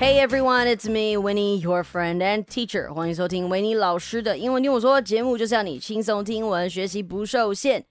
Hey everyone, it's me, Winnie, your friend and teacher. 欢迎收听维尼老师的英文听我说节目，就是要你轻松听闻，学习不受限。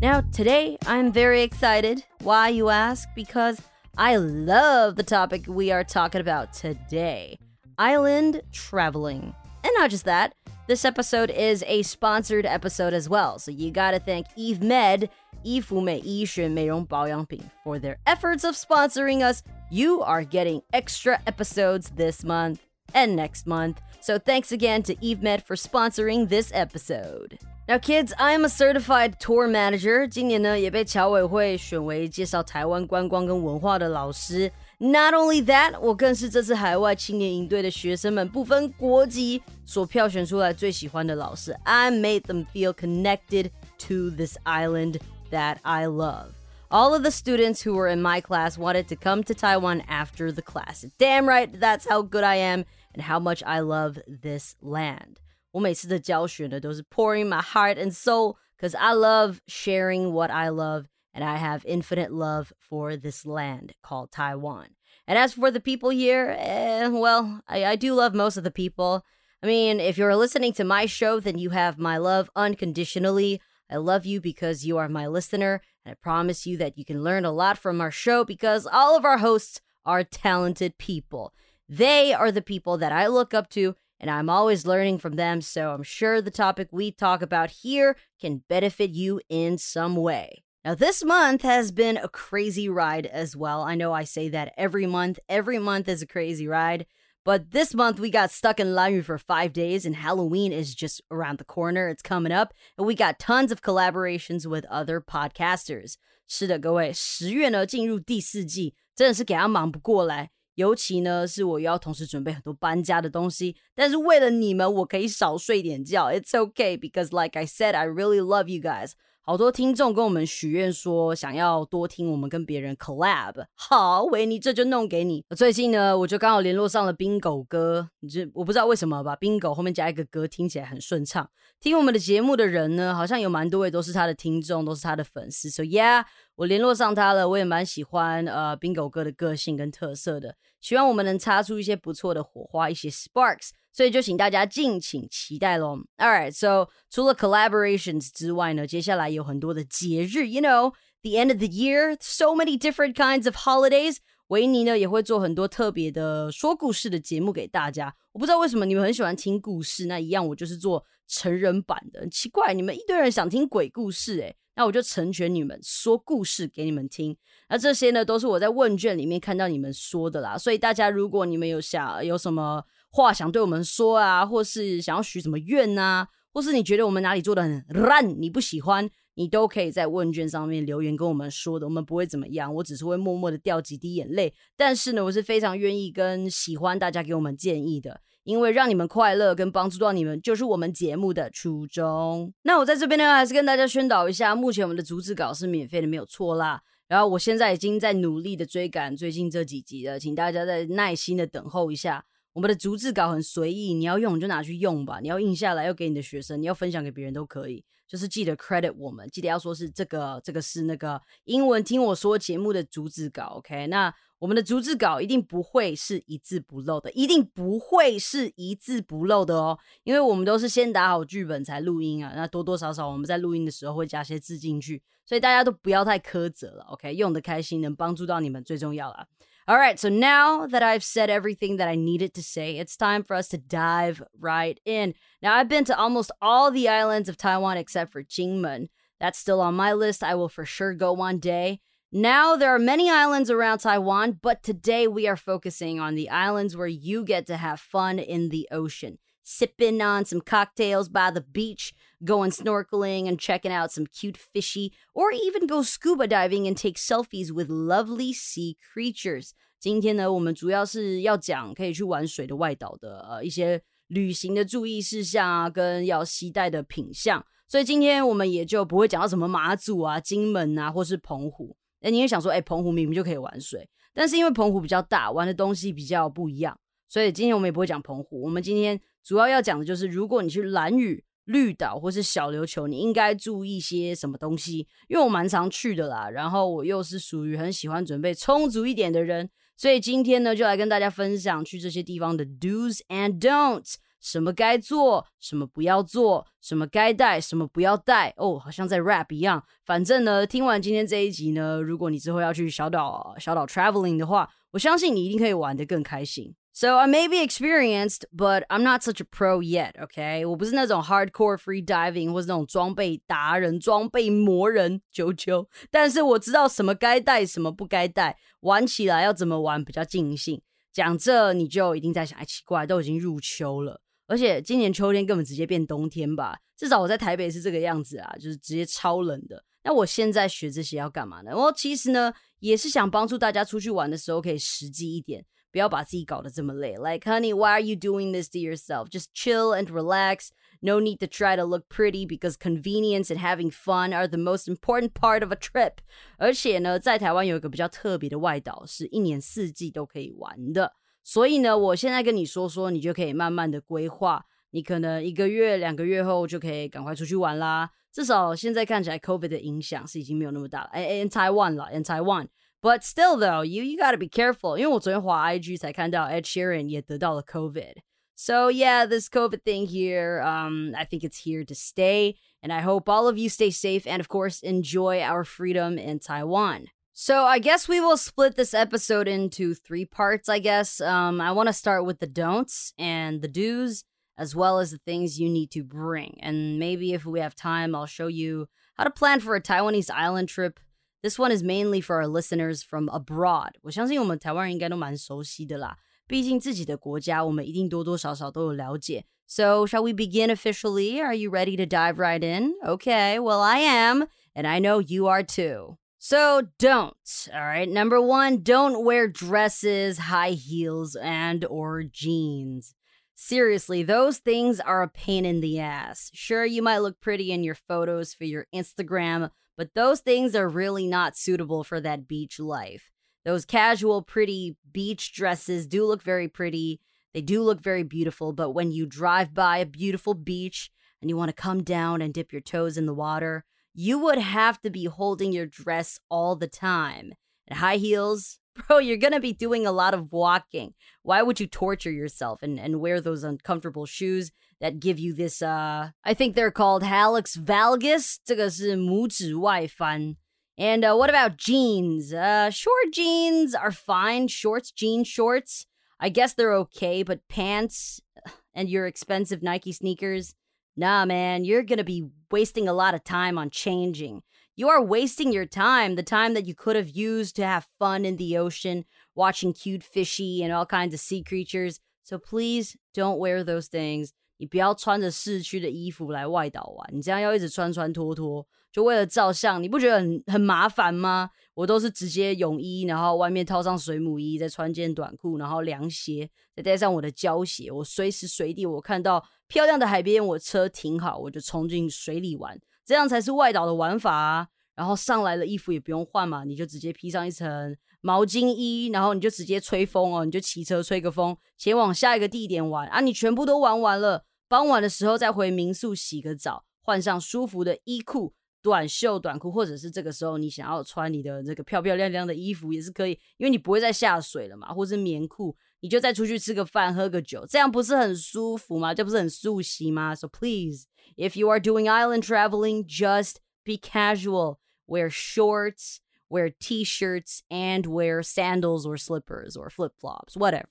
Now, today I'm very excited. Why, you ask? Because I love the topic we are talking about today island traveling. And not just that, this episode is a sponsored episode as well. So you gotta thank Eve Med, 伊芙美医学美容保养品 for their efforts of sponsoring us. You are getting extra episodes this month and next month. So thanks again to Eve Med for sponsoring this episode. Now, kids, I am a certified tour manager. 今年呢，也被侨委会选为介绍台湾观光跟文化的老师。Not only that，我更是这次海外青年营队的学生们不分国籍所票选出来最喜欢的老师。I made them feel connected to this island that I love. All of the students who were in my class wanted to come to Taiwan after the class. Damn right, that's how good I am and how much I love this land. 我每次的教学呢，都是 pouring my heart and soul because I love sharing what I love and I have infinite love for this land called Taiwan. And as for the people here, eh, well, I, I do love most of the people. I mean, if you're listening to my show, then you have my love unconditionally. I love you because you are my listener, and I promise you that you can learn a lot from our show because all of our hosts are talented people. They are the people that I look up to and I'm always learning from them, so I'm sure the topic we talk about here can benefit you in some way. Now, this month has been a crazy ride as well. I know I say that every month. Every month is a crazy ride. But this month we got stuck in Lanyu for five days, and Halloween is just around the corner. It's coming up, and we got tons of collaborations with other podcasters. 是的，各位，十月呢进入第四季，真的是给他忙不过来。尤其呢，是我要同时准备很多搬家的东西，但是为了你们，我可以少睡点觉。It's okay because, like I said, I really love you guys. 好多听众跟我们许愿说，想要多听我们跟别人 collab。好，维尼这就弄给你。最近呢，我就刚好联络上了冰狗哥，你就我不知道为什么把，冰狗后面加一个哥，听起来很顺畅。听我们的节目的人呢，好像有蛮多位都是他的听众，都是他的粉丝。So yeah，我联络上他了，我也蛮喜欢呃冰狗哥的个性跟特色的，希望我们能擦出一些不错的火花，一些 sparks。所以就请大家敬请期待喽。All right, so 除了 collaborations 之外呢，接下来有很多的节日，you know, the end of the year, so many different kinds of holidays。维尼呢也会做很多特别的说故事的节目给大家。我不知道为什么你们很喜欢听故事，那一样我就是做成人版的。很奇怪，你们一堆人想听鬼故事，诶，那我就成全你们说故事给你们听。那这些呢都是我在问卷里面看到你们说的啦。所以大家如果你们有想有什么。话想对我们说啊，或是想要许什么愿呐，或是你觉得我们哪里做的很烂，你不喜欢，你都可以在问卷上面留言跟我们说的，我们不会怎么样，我只是会默默的掉几滴眼泪。但是呢，我是非常愿意跟喜欢大家给我们建议的，因为让你们快乐跟帮助到你们，就是我们节目的初衷。那我在这边呢，还是跟大家宣导一下，目前我们的逐字稿是免费的，没有错啦。然后我现在已经在努力的追赶最近这几集了，请大家再耐心的等候一下。我们的逐字稿很随意，你要用就拿去用吧。你要印下来，要给你的学生，你要分享给别人都可以。就是记得 credit 我们，记得要说是这个，这个是那个英文听我说节目的逐字稿。OK，那我们的逐字稿一定不会是一字不漏的，一定不会是一字不漏的哦。因为我们都是先打好剧本才录音啊。那多多少少我们在录音的时候会加些字进去，所以大家都不要太苛责了。OK，用的开心，能帮助到你们最重要了。All right, so now that I've said everything that I needed to say, it's time for us to dive right in. Now, I've been to almost all the islands of Taiwan except for Jingmen. That's still on my list. I will for sure go one day. Now, there are many islands around Taiwan, but today we are focusing on the islands where you get to have fun in the ocean, sipping on some cocktails by the beach, going snorkeling and checking out some cute fishy, or even go scuba diving and take selfies with lovely sea creatures. 今天呢，我们主要是要讲可以去玩水的外岛的呃一些旅行的注意事项啊，跟要携带的品相。所以今天我们也就不会讲到什么马祖啊、金门啊，或是澎湖。哎，你也想说，哎，澎湖明明就可以玩水，但是因为澎湖比较大，玩的东西比较不一样。所以今天我们也不会讲澎湖。我们今天主要要讲的就是，如果你去蓝屿、绿岛或是小琉球，你应该注意些什么东西？因为我蛮常去的啦，然后我又是属于很喜欢准备充足一点的人，所以今天呢，就来跟大家分享去这些地方的 do's and don'ts。什么该做，什么不要做，什么该带，什么不要带。哦，好像在 rap 一样。反正呢，听完今天这一集呢，如果你之后要去小岛小岛 traveling 的话，我相信你一定可以玩得更开心。So I may be experienced, but I'm not such a pro yet. OK，我不是那种 hardcore free diving 或是那种装备达人、装备魔人啾啾。但是我知道什么该带，什么不该带，玩起来要怎么玩比较尽兴。讲这你就一定在想，哎，奇怪，都已经入秋了。而且今年秋天根本直接变冬天吧，至少我在台北是这个样子啊，就是直接超冷的。那我现在学这些要干嘛呢？我其实呢也是想帮助大家出去玩的时候可以实际一点，不要把自己搞得这么累。Like honey, why are you doing this to yourself? Just chill and relax. No need to try to look pretty because convenience and having fun are the most important part of a trip. 而且呢，在台湾有一个比较特别的外岛，是一年四季都可以玩的。所以呢，我现在跟你说说，你就可以慢慢的规划。你可能一个月、两个月后就可以赶快出去玩啦。至少现在看起来，COVID 的影响是已经没有那么大了。哎，in Taiwan 了，in Taiwan。 But still though, you you gotta be careful，因为我昨天滑 IG 才看到 Ed Sheeran 也得到了 COVID。So yeah, this COVID thing here, um, I think it's here to stay. And I hope all of you stay safe and of course enjoy our freedom in Taiwan. So I guess we will split this episode into three parts, I guess. Um, I want to start with the don'ts and the do's, as well as the things you need to bring. And maybe if we have time, I'll show you how to plan for a Taiwanese island trip. This one is mainly for our listeners from abroad. 我相信我们台湾人应该都蛮熟悉的啦，毕竟自己的国家我们一定多多少少都有了解。So shall we begin officially? Are you ready to dive right in? Okay, well I am, and I know you are too. So don't. All right. Number 1, don't wear dresses, high heels and or jeans. Seriously, those things are a pain in the ass. Sure, you might look pretty in your photos for your Instagram, but those things are really not suitable for that beach life. Those casual, pretty beach dresses do look very pretty. They do look very beautiful, but when you drive by a beautiful beach and you want to come down and dip your toes in the water, you would have to be holding your dress all the time. And high heels, bro, you're gonna be doing a lot of walking. Why would you torture yourself and, and wear those uncomfortable shoes that give you this uh I think they're called hallux valgus. 这个是拇指外翻. And uh, what about jeans? Uh, short jeans are fine. Shorts, jean shorts. I guess they're okay, but pants and your expensive Nike sneakers, Nah, man, you're gonna be wasting a lot of time on changing. You are wasting your time, the time that you could have used to have fun in the ocean, watching cute fishy and all kinds of sea creatures. So please don't wear those things. 你不要穿着市区的衣服来外岛玩，你这样要一直穿穿脱脱，就为了照相，你不觉得很很麻烦吗？我都是直接泳衣，然后外面套上水母衣，再穿件短裤，然后凉鞋，再带上我的胶鞋，我随时随地我看到漂亮的海边，我车停好，我就冲进水里玩，这样才是外岛的玩法啊！然后上来了衣服也不用换嘛，你就直接披上一层毛巾衣，然后你就直接吹风哦，你就骑车吹个风，前往下一个地点玩啊！你全部都玩完了，傍晚的时候再回民宿洗个澡，换上舒服的衣裤。短袖短裤，或者是这个时候你想要穿你的这个漂漂亮亮的衣服也是可以，因为你不会再下水了嘛，或是棉裤，你就再出去吃个饭、喝个酒，这样不是很舒服吗？这不是很素席吗？So please, if you are doing island traveling, just be casual. Wear shorts, wear t-shirts, and wear sandals or slippers or flip-flops, whatever.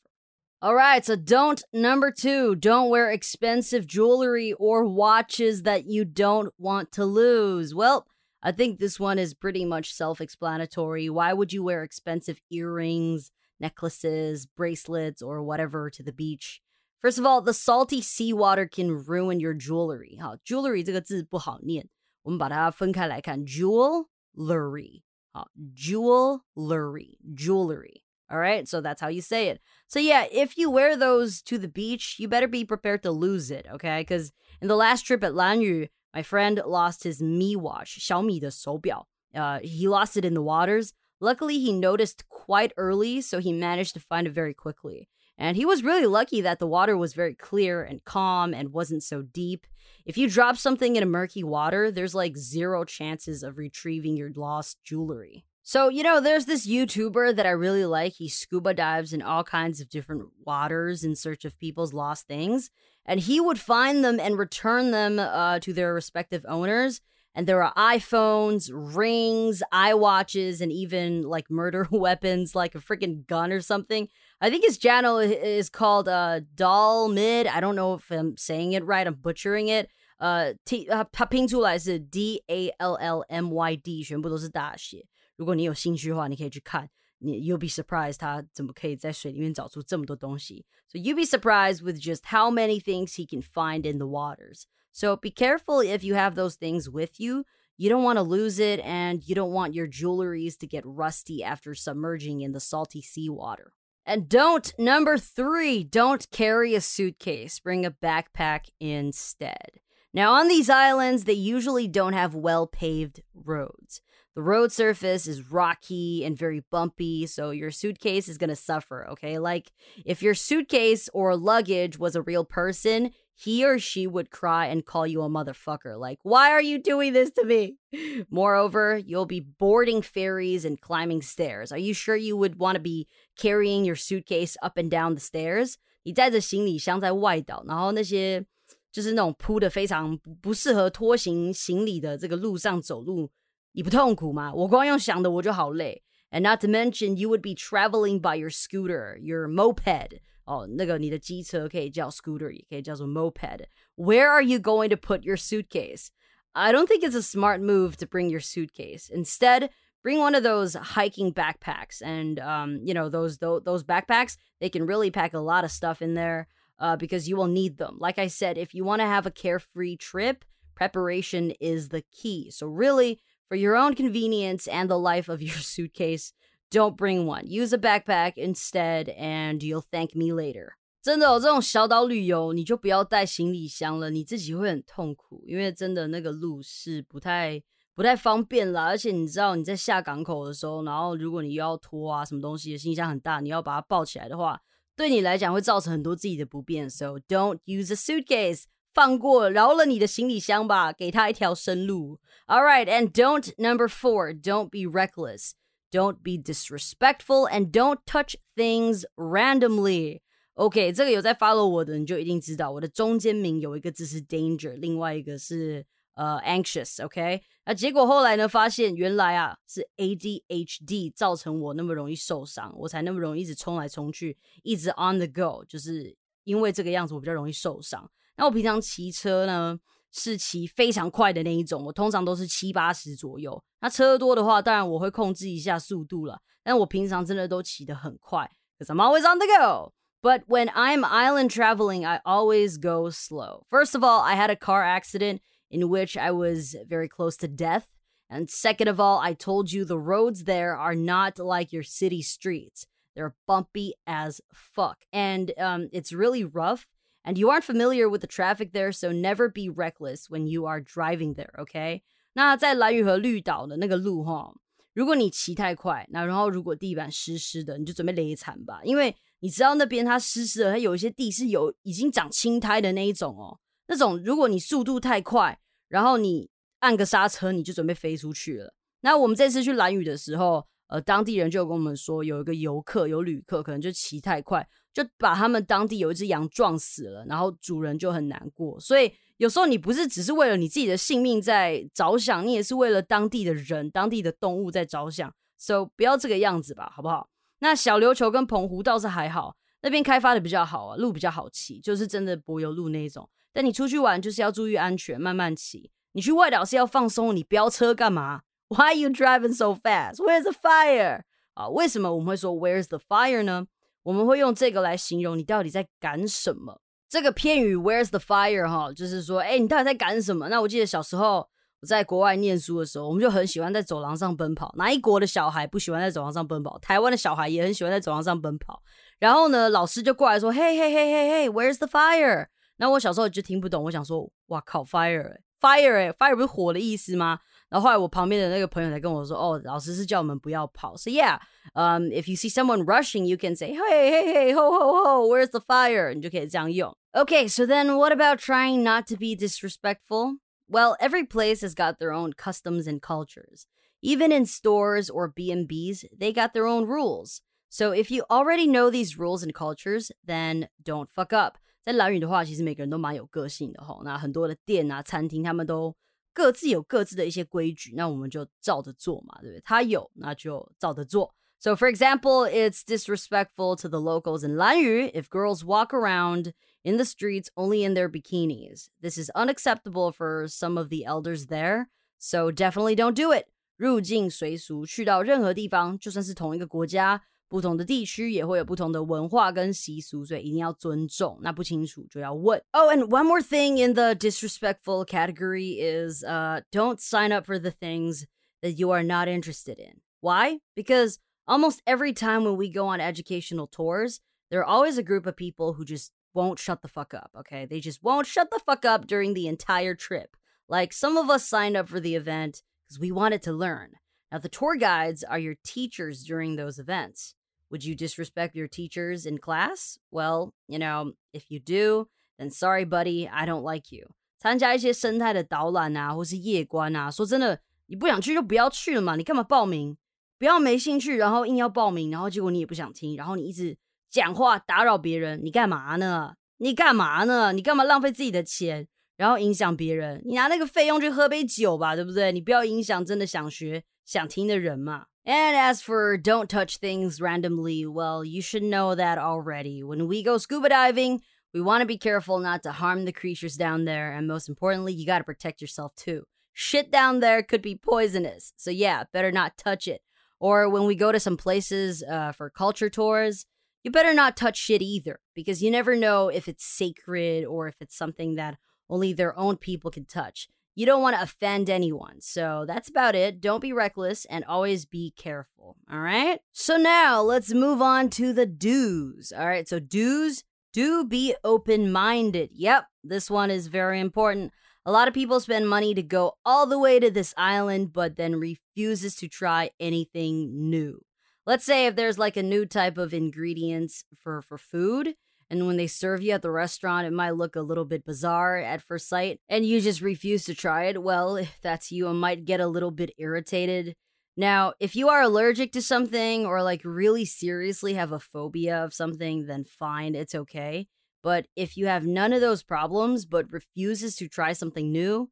All right, so don't number two, don't wear expensive jewelry or watches that you don't want to lose. Well, I think this one is pretty much self explanatory. Why would you wear expensive earrings, necklaces, bracelets, or whatever to the beach? First of all, the salty seawater can ruin your jewelry. 好，jewelry 这个字不好念，我们把它分开来看，jewelry。好，jewelry, jewelry. All right, so that's how you say it. So yeah, if you wear those to the beach, you better be prepared to lose it, okay? Because in the last trip at Lanyu, my friend lost his Mi Watch, Xiaomi 的手表. Uh, he lost it in the waters. Luckily, he noticed quite early, so he managed to find it very quickly. And he was really lucky that the water was very clear and calm and wasn't so deep. If you drop something in a murky water, there's like zero chances of retrieving your lost jewelry. So, you know, there's this YouTuber that I really like. He scuba dives in all kinds of different waters in search of people's lost things. And he would find them and return them uh, to their respective owners. And there are iPhones, rings, iWatches, and even like murder weapons, like a freaking gun or something. I think his channel is called uh, Doll Mid. I don't know if I'm saying it right. I'm butchering it. 呃，T 它它拼出来是 D A L L M Y D，全部都是大写。 如果你有兴趣的话，你可以去看。你 you'll be surprised 他怎么可以在水里面找出这么多东西。So you'll be surprised with just how many things he can find in the waters. So be careful if you have those things with you. You don't want to lose it, and you don't want your jewelries to get rusty after submerging in the salty seawater. And don't, number three, don't carry a suitcase. Bring a backpack instead. Now, on these islands, they usually don't have well paved roads. The road surface is rocky and very bumpy, so your suitcase is going to suffer, okay? Like, if your suitcase or luggage was a real person, he or she would cry and call you a motherfucker. Like, why are you doing this to me? Moreover, you'll be boarding ferries and climbing stairs. Are you sure you would want to be carrying your suitcase up and down the stairs? 你带着行李箱在外岛，然后那些就是那种铺的非常不适合拖行行李的这个路上走路， 你不痛苦吗？我光用想的我就好累。And not to mention, you would be traveling by your scooter, your moped. 哦，那个你的机车可以叫 scooter，也可以叫做 moped. Where are you going to put your suitcase? I don't think it's a smart move to bring your suitcase. Instead, bring one of those hiking backpacks and um, you know those, those those backpacks they can really pack a lot of stuff in there uh, because you will need them. Like I said, if you want to have a carefree trip, preparation is the key. So, really, for your own convenience and the life of your suitcase, don't bring one. Use a backpack instead, and you'll thank me later. 真的、哦，这种小岛旅游，你就不要带行李箱了，你自己会很痛苦，因为真的那个路是不太不太方便啦。而且你知道你在下港口的时候，然后如果你又要拖啊什么东西，行李箱很大，你要把它抱起来的话，对你来讲会造成很多自己的不便，so don't use a suitcase， 放过饶了你的行李箱吧，给他一条生路。All right, and don't number four, don't be reckless, don't be disrespectful, and don't touch things randomly. OK，这个有在 follow 我的，你就一定知道我的中间名有一个字是 danger，另外一个是呃 anxious，OK？那结果后来呢，发现原来啊是 ADHD 造成我那么容易受伤，我才那么容易一直冲来冲去，一直 on the go，就是因为这个样子我比较容易受伤。那我平常骑车呢是骑非常快的那一种，我通常都是七八十左右。那车多的话，当然我会控制一下速度了，但我平常真的都骑得很快，cause I'm always on the go。But when I'm island traveling, I always go slow. First of all, I had a car accident in which I was very close to death. And second of all, I told you the roads there are not like your city streets. They're bumpy as fuck. And um, it's really rough. And you aren't familiar with the traffic there, so never be reckless when you are driving there, okay? 那在蓝屿和绿岛的那个路哈，如果你骑太快，那然后如果地板湿湿的，你就准备累惨吧，因为你知道那边它湿湿的，它有一些地是有已经长青苔的那一种哦。那种如果你速度太快，然后你按个刹车，你就准备飞出去了。那我们这次去蓝屿的时候，呃，当地人就跟我们说，有一个游客有旅客可能就骑太快，就把他们当地有一只羊撞死了，然后主人就很难过。所以有时候你不是只是为了你自己的性命在着想，你也是为了当地的人、当地的动物在着想。So 不要这个样子吧，好不好？那小琉球跟澎湖倒是还好，那边开发的比较好啊，路比较好骑，就是真的柏油路那一种。但你出去玩就是要注意安全，慢慢骑。你去外岛是要放松，你飙车干嘛？Why are you driving so fast? Where's the fire? 啊，为什么我们会说 Where's the fire 呢？我们会用这个来形容你到底在赶什么。这个片语 Where's the fire 哈，就是说，哎，你到底在赶什么？那我记得小时候我在国外念书的时候，我们就很喜欢在走廊上奔跑。哪一国的小孩不喜欢在走廊上奔跑？台湾的小孩也很喜欢在走廊上奔跑。然后呢，老师就过来说，嘿嘿嘿嘿嘿，Where's the fire？那我小时候就听不懂，我想说，哇靠，fire，fire，哎，fire 不是火的意思吗？然后后来我旁边的那个朋友才跟我说，哦，老师是叫我们不要跑。So yeah, um, if you see someone rushing, you can say, hey, hey, hey, ho, ho, ho, where's the fire? 你就可以这样用。Okay, so then what about trying not to be disrespectful? Well, every place has got their own customs and cultures. Even in stores or B&Bs, they got their own rules. So if you already know these rules and cultures, then don't fuck up. 在兰屿的话，其实每个人都蛮有个性的吼。那很多的店啊、餐厅，他们都各自有各自的一些规矩，那我们就照着做嘛，对不对？他有，那就照着做。So, for example, it's disrespectful to the locals in Lanyu if girls walk around in the streets only in their bikinis. This is unacceptable for some of the elders there, so definitely don't do it. 入境随俗，去到任何地方，就算是同一个国家， 不同的地区也会有不同的文化跟习俗，所以一定要尊重。那不清楚就要问。Oh, and one more thing in the disrespectful category is, uh, don't sign up for the things that you are not interested in. Why? Because almost every time when we go on educational tours, there are always a group of people who just won't shut the fuck up, okay? They just won't shut the fuck up during the entire trip. Like some of us signed up for the event because we wanted to learn. Now, the tour guides are your teachers during those events. Would you disrespect your teachers in class? Well, you know, if you do, then sorry, buddy, I don't like you. 参加一些生态的导览啊，或是夜观啊，说真的，你不想去就不要去了嘛，你干嘛报名？不要没兴趣，然后硬要报名，然后结果你也不想听，然后你一直讲话打扰别人，你干嘛呢？你干嘛呢？你干嘛浪费自己的钱， 然后影响别人？你拿那个费用去喝杯酒吧，对不对？你不要影响真的想学、想听的人嘛。And as for don't touch things randomly, well, you should know that already. When we go scuba diving, we want to be careful not to harm the creatures down there, and most importantly, you got to protect yourself too. Shit down there could be poisonous, so yeah, better not touch it. Or when we go to some places uh, for culture tours, you better not touch shit either, because you never know if it's sacred or if it's something that only their own people can touch. You don't want to offend anyone. So that's about it. Don't be reckless and always be careful. All right. So now let's move on to the do's. All right. So, do's do be open minded. Yep. This one is very important. A lot of people spend money to go all the way to this island, but then refuses to try anything new. Let's say if there's like a new type of ingredients for, for food, and when they serve you at the restaurant, it might look a little bit bizarre at first sight, and you just refuse to try it. Well, if that's you, I might get a little bit irritated. Now, if you are allergic to something or like really seriously have a phobia of something, then fine, it's okay. But if you have none of those problems but refuses to try something new,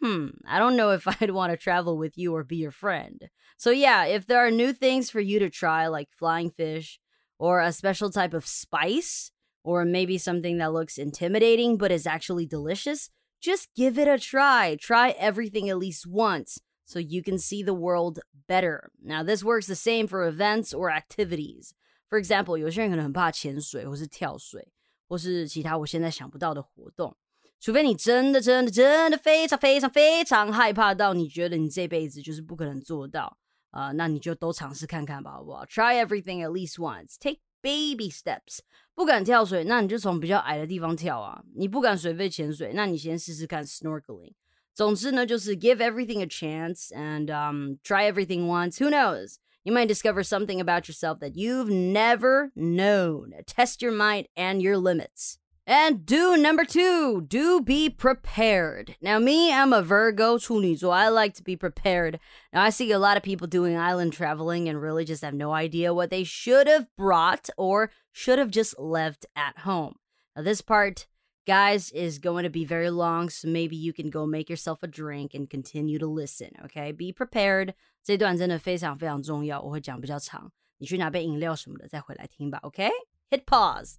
hmm, I don't know if I'd want to travel with you or be your friend. So, yeah, if there are new things for you to try, like flying fish or a special type of spice, or maybe something that looks intimidating but is actually delicious, just give it a try. Try everything at least once so you can see the world better. Now, this works the same for events or activities. For example, 有些人可能很怕潜水或是跳水，或是其他我现在想不到的活动。除非你真的、真的、真的非常、非常、非常害怕到你觉得你这辈子就是不可能做到啊、呃，那你就都尝试看看吧，好不好？Try everything at least once. Take baby steps. 不敢跳水，那你就从比较矮的地方跳啊。你不敢水肺潜水，那你先试试看 snorkeling。总之呢，就是 give everything a chance and um, try everything once. Who knows? You might discover something about yourself that you've never known. Test your mind and your limits. And do number two, do be prepared. Now, me, I'm a Virgo, 处女座. I like to be prepared. Now, I see a lot of people doing island traveling and really just have no idea what they should have brought or should have just left at home. Now, this part, guys, is going to be very long, so maybe you can go make yourself a drink and continue to listen, okay? Be prepared. 这段真的非常非常重要，我会讲比较长。你去拿杯饮料什么的，再回来听吧，OK？Hit pause.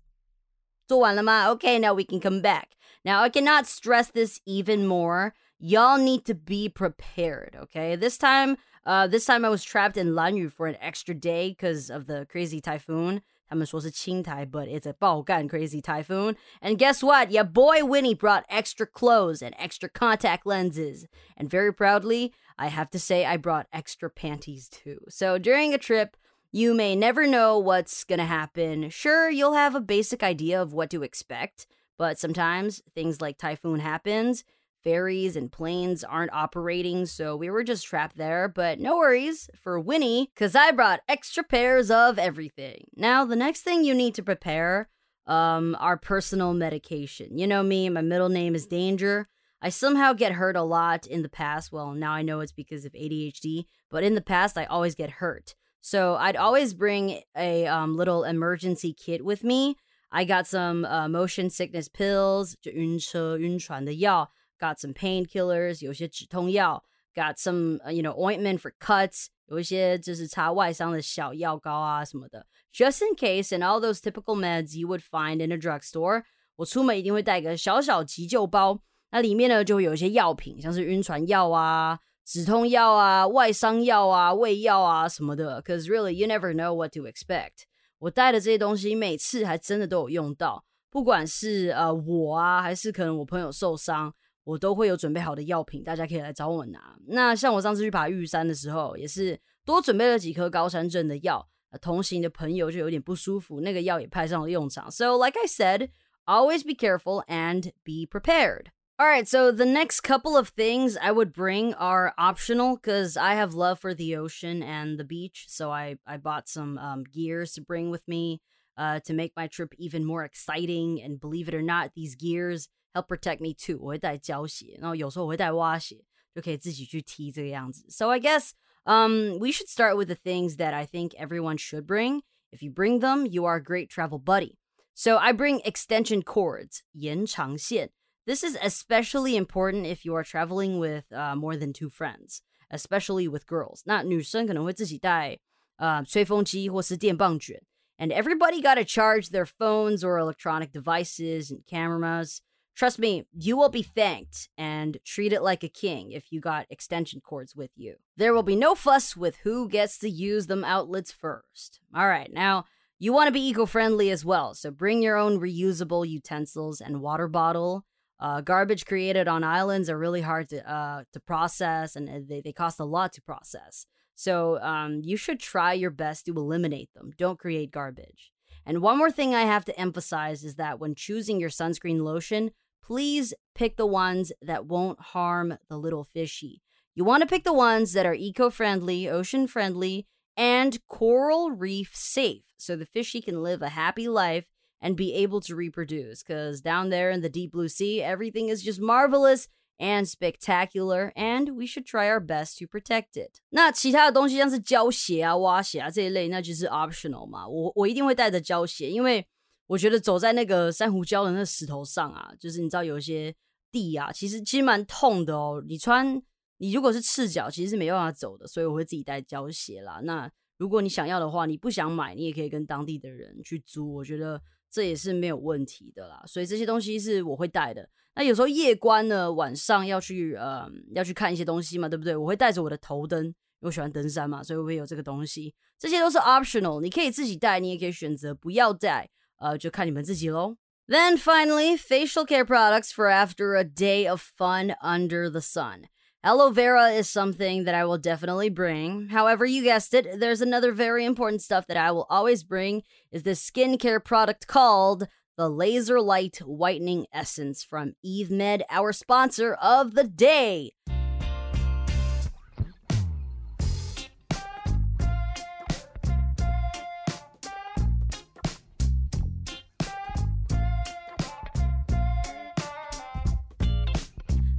做完了吗? Okay, now we can come back. Now, I cannot stress this even more. Y'all need to be prepared, okay? This time, uh, this time I was trapped in Lanyu for an extra day because of the crazy typhoon. 他们说是青台, but it's a 爆干 crazy typhoon. And guess what? Your boy Winnie brought extra clothes and extra contact lenses. And very proudly, I have to say I brought extra panties too. So during a trip, you may never know what's gonna happen. Sure, you'll have a basic idea of what to expect, but sometimes things like typhoon happens. ferries and planes aren't operating, so we were just trapped there. But no worries for Winnie, because I brought extra pairs of everything. Now, the next thing you need to prepare um, are personal medication. You know me, my middle name is Danger. I somehow get hurt a lot in the past. Well, now I know it's because of ADHD, but in the past, I always get hurt. So I'd always bring a um, little emergency kit with me. I got some uh, motion sickness pills, 就晕车晕船的药, got some painkillers, 有些止痛药, got some uh, you know ointment for cuts, 有一些就是擦外伤的小药膏啊什么的. Just in case, and all those typical meds you would find in a drugstore. 我出门一定会带个小小急救包，那里面呢就会有一些药品，像是晕船药啊、 止痛药啊、外伤药啊、胃药啊什么的。Cause really, you never know what to expect。我带的这些东西，每次还真的都有用到。不管是呃我啊，还是可能我朋友受伤，我都会有准备好的药品，大家可以来找我拿。那像我上次去爬玉山的时候，也是多准备了几颗高山症的药。同行的朋友就有点不舒服，那个药也派上了用场。So like I said, always be careful and be prepared. All right, so the next couple of things I would bring are optional because I have love for the ocean and the beach. So I, I bought some um, gears to bring with me uh, to make my trip even more exciting. And believe it or not, these gears help protect me too. 我会带胶鞋，然后有时候我会带蛙鞋，就可以自己去踢这个样子。So I guess um, we should start with the things that I think everyone should bring. If you bring them, you are a great travel buddy. So I bring extension cords, 延长线. This is especially important if you are traveling with uh, more than two friends, especially with girls. 那女生可能会自己带呃吹风机或是电棒卷. And everybody got to charge their phones or electronic devices and cameras. Trust me, you will be thanked and treat it like a king if you got extension cords with you. There will be no fuss with who gets to use them outlets first. All right, now you want to be eco friendly as well, so bring your own reusable utensils and water bottle. Uh, garbage created on islands are really hard to uh, to process, and they, they cost a lot to process. So um, you should try your best to eliminate them. Don't create garbage. And one more thing I have to emphasize is that when choosing your sunscreen lotion, please pick the ones that won't harm the little fishy. You want to pick the ones that are eco friendly, ocean friendly, and coral reef safe so the fishy can live a happy life and be able to reproduce. Because down there in the deep blue sea, everything is just marvelous and spectacular, and we should try our best to protect it. 那其他的东西像是胶鞋啊、蛙鞋啊这一类，那就是 optional 嘛。我我一定会带着胶鞋，因为我觉得走在那个珊瑚礁的那石头上啊，就是你知道有一些地啊，其实其实蛮痛的哦。你穿你如果是赤脚，其实是没办法走的，所以我会自己带胶鞋啦。那如果你想要的话，你不想买，你也可以跟当地的人去租，我觉得这也是没有问题的啦。所以这些东西是我会带的。那有时候夜观呢，晚上要去呃要去看一些东西嘛，对不对？我会带着我的头灯，我喜欢登山嘛，所以我会有这个东西。这些都是 optional，你可以自己带，你也可以选择不要带，呃，就看你们自己喽。Then finally, facial care products for after a day of fun under the sun. Aloe vera is something that I will definitely bring. However, you guessed it, there's another very important stuff that I will always bring is this skincare product called the Laser Light Whitening Essence from Eve Med, our sponsor of the day.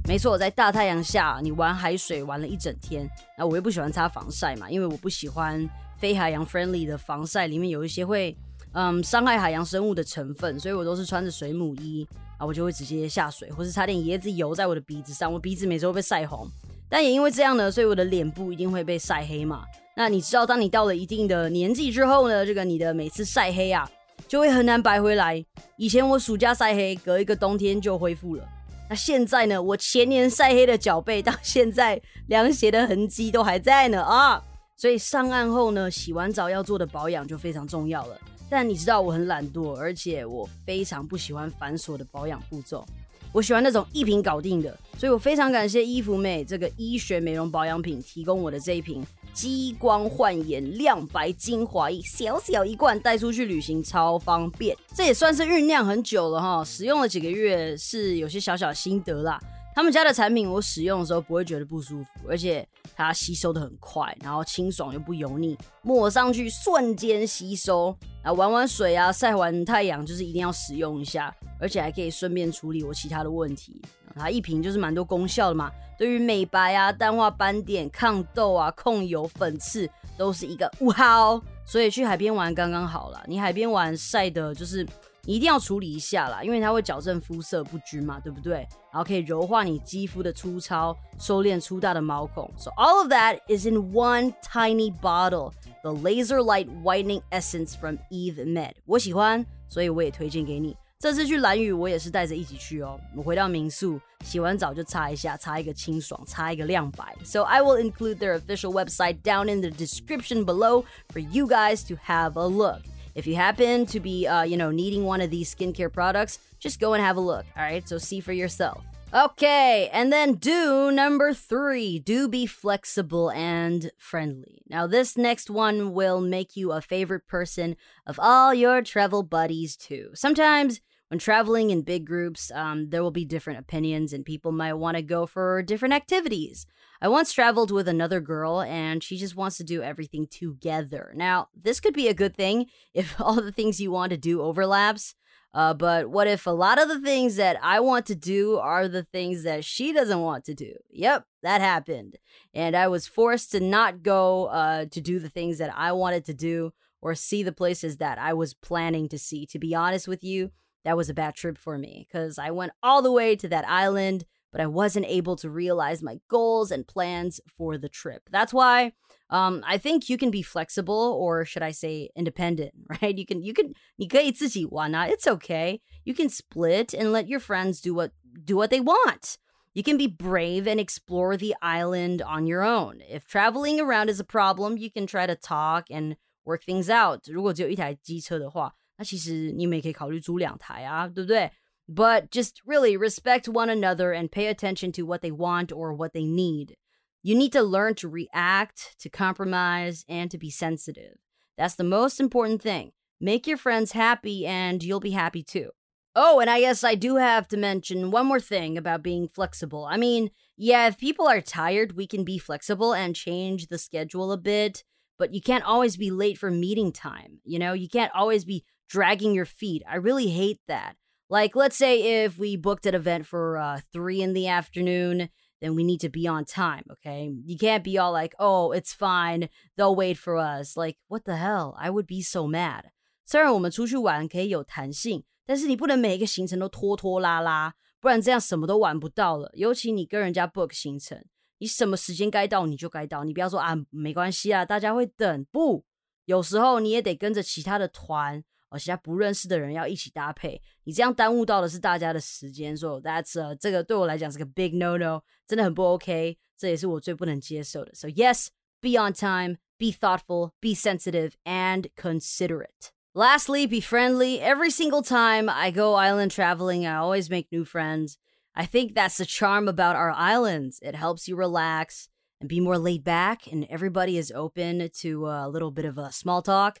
没错，在大太阳下，你玩海水玩了一整天。那我又不喜欢擦防晒嘛，因为我不喜欢非海洋 friendly 的防晒，里面有一些会嗯伤害海洋生物的成分，所以我都是穿着水母衣啊，我就会直接下水，或是擦点椰子油在我的鼻子上，我鼻子每次会被晒红。但也因为这样呢，所以我的脸部一定会被晒黑嘛。那你知道，当你到了一定的年纪之后呢，这个你的每次晒黑啊，就会很难白回来。以前我暑假晒黑，隔一个冬天就恢复了。那现在呢？我前年晒黑的脚背，到现在凉鞋的痕迹都还在呢啊！所以上岸后呢，洗完澡要做的保养就非常重要了。但你知道我很懒惰，而且我非常不喜欢繁琐的保养步骤，我喜欢那种一瓶搞定的。所以我非常感谢伊芙美这个医学美容保养品提供我的这一瓶。激光焕颜亮白精华液，小小一罐带出去旅行超方便。这也算是酝酿很久了哈，使用了几个月是有些小小心得啦。他们家的产品我使用的时候不会觉得不舒服，而且它吸收的很快，然后清爽又不油腻，抹上去瞬间吸收。啊，玩玩水啊，晒完太阳就是一定要使用一下，而且还可以顺便处理我其他的问题。它一瓶就是蛮多功效的嘛，对于美白啊、淡化斑点、抗痘啊、控油、粉刺都是一个 哇哦。所以去海边玩刚刚好了。你海边玩晒的就是你一定要处理一下啦，因为它会矫正肤色不均嘛，对不对？然后可以柔化你肌肤的粗糙，收敛粗大的毛孔。So all of that is in one tiny bottle, the Laser Light Whitening Essence from Eve Med。我喜欢，所以我也推荐给你。这次去兰屿，我也是带着一起去哦。我回到民宿，洗完澡就擦一下，擦一个清爽，擦一个亮白。So I will include their official website down in the description below for you guys to have a look. If you happen to be, uh, you know, needing one of these skincare products, just go and have a look. All right, so see for yourself. Okay, and then do number three do be flexible and friendly. Now, this next one will make you a favorite person of all your travel buddies, too. Sometimes when traveling in big groups, um, there will be different opinions, and people might want to go for different activities. I once traveled with another girl, and she just wants to do everything together. Now, this could be a good thing if all the things you want to do overlaps. Uh, but what if a lot of the things that I want to do are the things that she doesn't want to do? Yep, that happened. And I was forced to not go uh, to do the things that I wanted to do or see the places that I was planning to see. To be honest with you, that was a bad trip for me because I went all the way to that island, but I wasn't able to realize my goals and plans for the trip. That's why um, I think you can be flexible, or should I say independent, right? You can you can 你可以自己玩啊, it's okay. You can split and let your friends do what do what they want. You can be brave and explore the island on your own. If traveling around is a problem, you can try to talk and work things out. 如果只有一台机车的话， 那其实你们也可以考虑租两台啊，对不对？But just really respect one another and pay attention to what they want or what they need. You need to learn to react, to compromise, and to be sensitive. That's the most important thing. Make your friends happy, and you'll be happy too. Oh, and I guess I do have to mention one more thing about being flexible. I mean, yeah, if people are tired, we can be flexible and change the schedule a bit, but you can't always be late for meeting time. You know, you can't always be dragging your feet. I really hate that. Like, let's say if we booked an event for uh, three in the afternoon then we need to be on time, okay? You can't be all like, oh, it's fine, they'll wait for us. Like, what the hell? I would be so mad. 虽然我们出去玩可以有弹性，但是你不能每一个行程都拖拖拉拉，不然这样什么都玩不到了。尤其你跟人家 book 行程，你什么时间该到你就该到，你不要说啊没关系啊，大家会等。不，有时候你也得跟着其他的团 而其他不认识的人要一起搭配，你这样耽误到的是大家的时间。所以 that's 这个对我来讲是个 big no no，真的很不 OK，这也是我最不能接受的。So yes, be on time, be thoughtful, be sensitive, and considerate. Lastly, be friendly. Every single time I go island traveling, I always make new friends. I think that's the charm about our islands. It helps you relax and be more laid back, and everybody is open to a little bit of a small talk.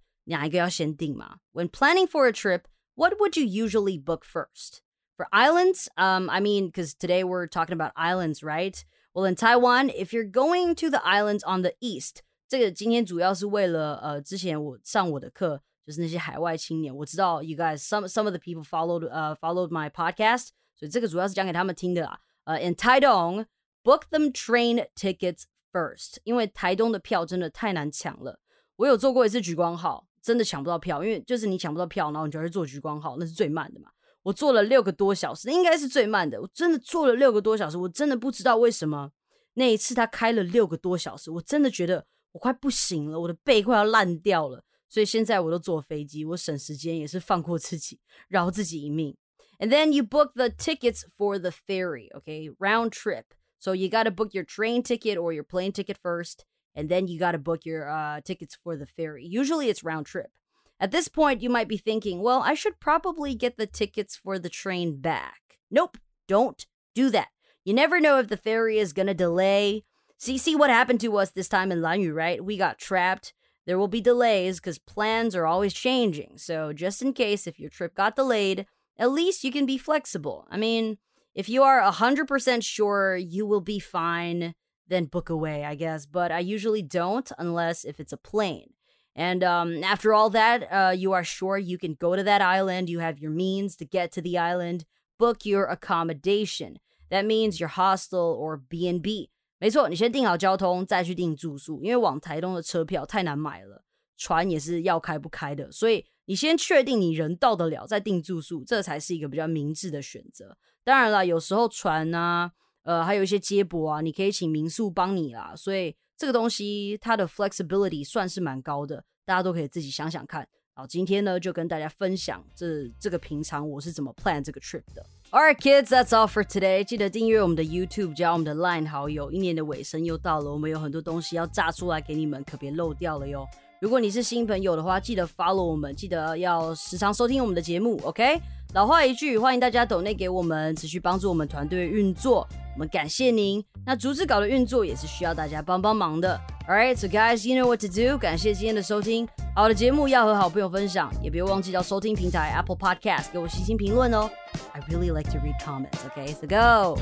哪一个要先定吗？When planning for a trip, what would you usually book first? For islands, um, I mean, because today we're talking about islands, right? Well, in Taiwan, if you're going to the islands on the east, 这个今天主要是为了呃，之前我上我的课就是那些海外青年，我知道 you guys some some of the people followed uh followed my podcast，所以这个主要是讲给他们听的啊。呃，in Taidong book them train tickets first，因为台东的票真的太难抢了。我有做过一次莒光号，真的抢不到票，因为就是你抢不到票，然后你就要去坐莒光号，那是最慢的嘛。我坐了六个多小时，应该是最慢的。我真的坐了六个多小时，我真的不知道为什么那一次他开了六个多小时，我真的觉得我快不行了，我的背快要烂掉了。所以现在我都坐飞机，我省时间也是放过自己，饶自己一命。And then you book the tickets for the ferry, okay? Round trip. So you gotta book your train ticket or your plane ticket first, and then you got to book your uh, tickets for the ferry. Usually it's round trip. At this point, you might be thinking, well, I should probably get the tickets for the train back. Nope, don't do that. You never know if the ferry is going to delay. See, see what happened to us this time in Lanyu, right? We got trapped. There will be delays because plans are always changing. So, just in case if your trip got delayed, at least you can be flexible. I mean, if you are 100% sure you will be fine, then book away, I guess. But I usually don't unless if it's a plane. And um, after all that, uh, you are sure you can go to that island. You have your means to get to the island. Book your accommodation. That means your hostel or B and B. 没错，你先订好交通，再去订住宿。因为往台东的车票太难买了，船也是要开不开的，所以你先确定你人到得了，再订住宿，这才是一个比较明智的选择。当然了，有时候船啊， 呃，还有一些接驳啊，你可以请民宿帮你啦。所以这个东西它的 flexibility 算是蛮高的，大家都可以自己想想看。好，今天呢就跟大家分享这这个平常我是怎么 plan 这个 trip 的。Alright, kids, that's all for today. 记得订阅我们的 YouTube，加我们的 Line 好友。一年的尾声又到了，我们有很多东西要炸出来给你们，可别漏掉了哟。如果你是新朋友的话，记得 follow 我们，记得要时常收听我们的节目，OK？老话一句，欢迎大家抖内给我们，持续帮助我们团队运作，我们感谢您。那逐字稿的运作也是需要大家帮帮忙的。Alright, so guys, you know what to do。感谢今天的收听，好的节目要和好朋友分享，也别忘记到收听平台 Apple Podcast 给我细心评论哦。I really like to read comments, OK? So go.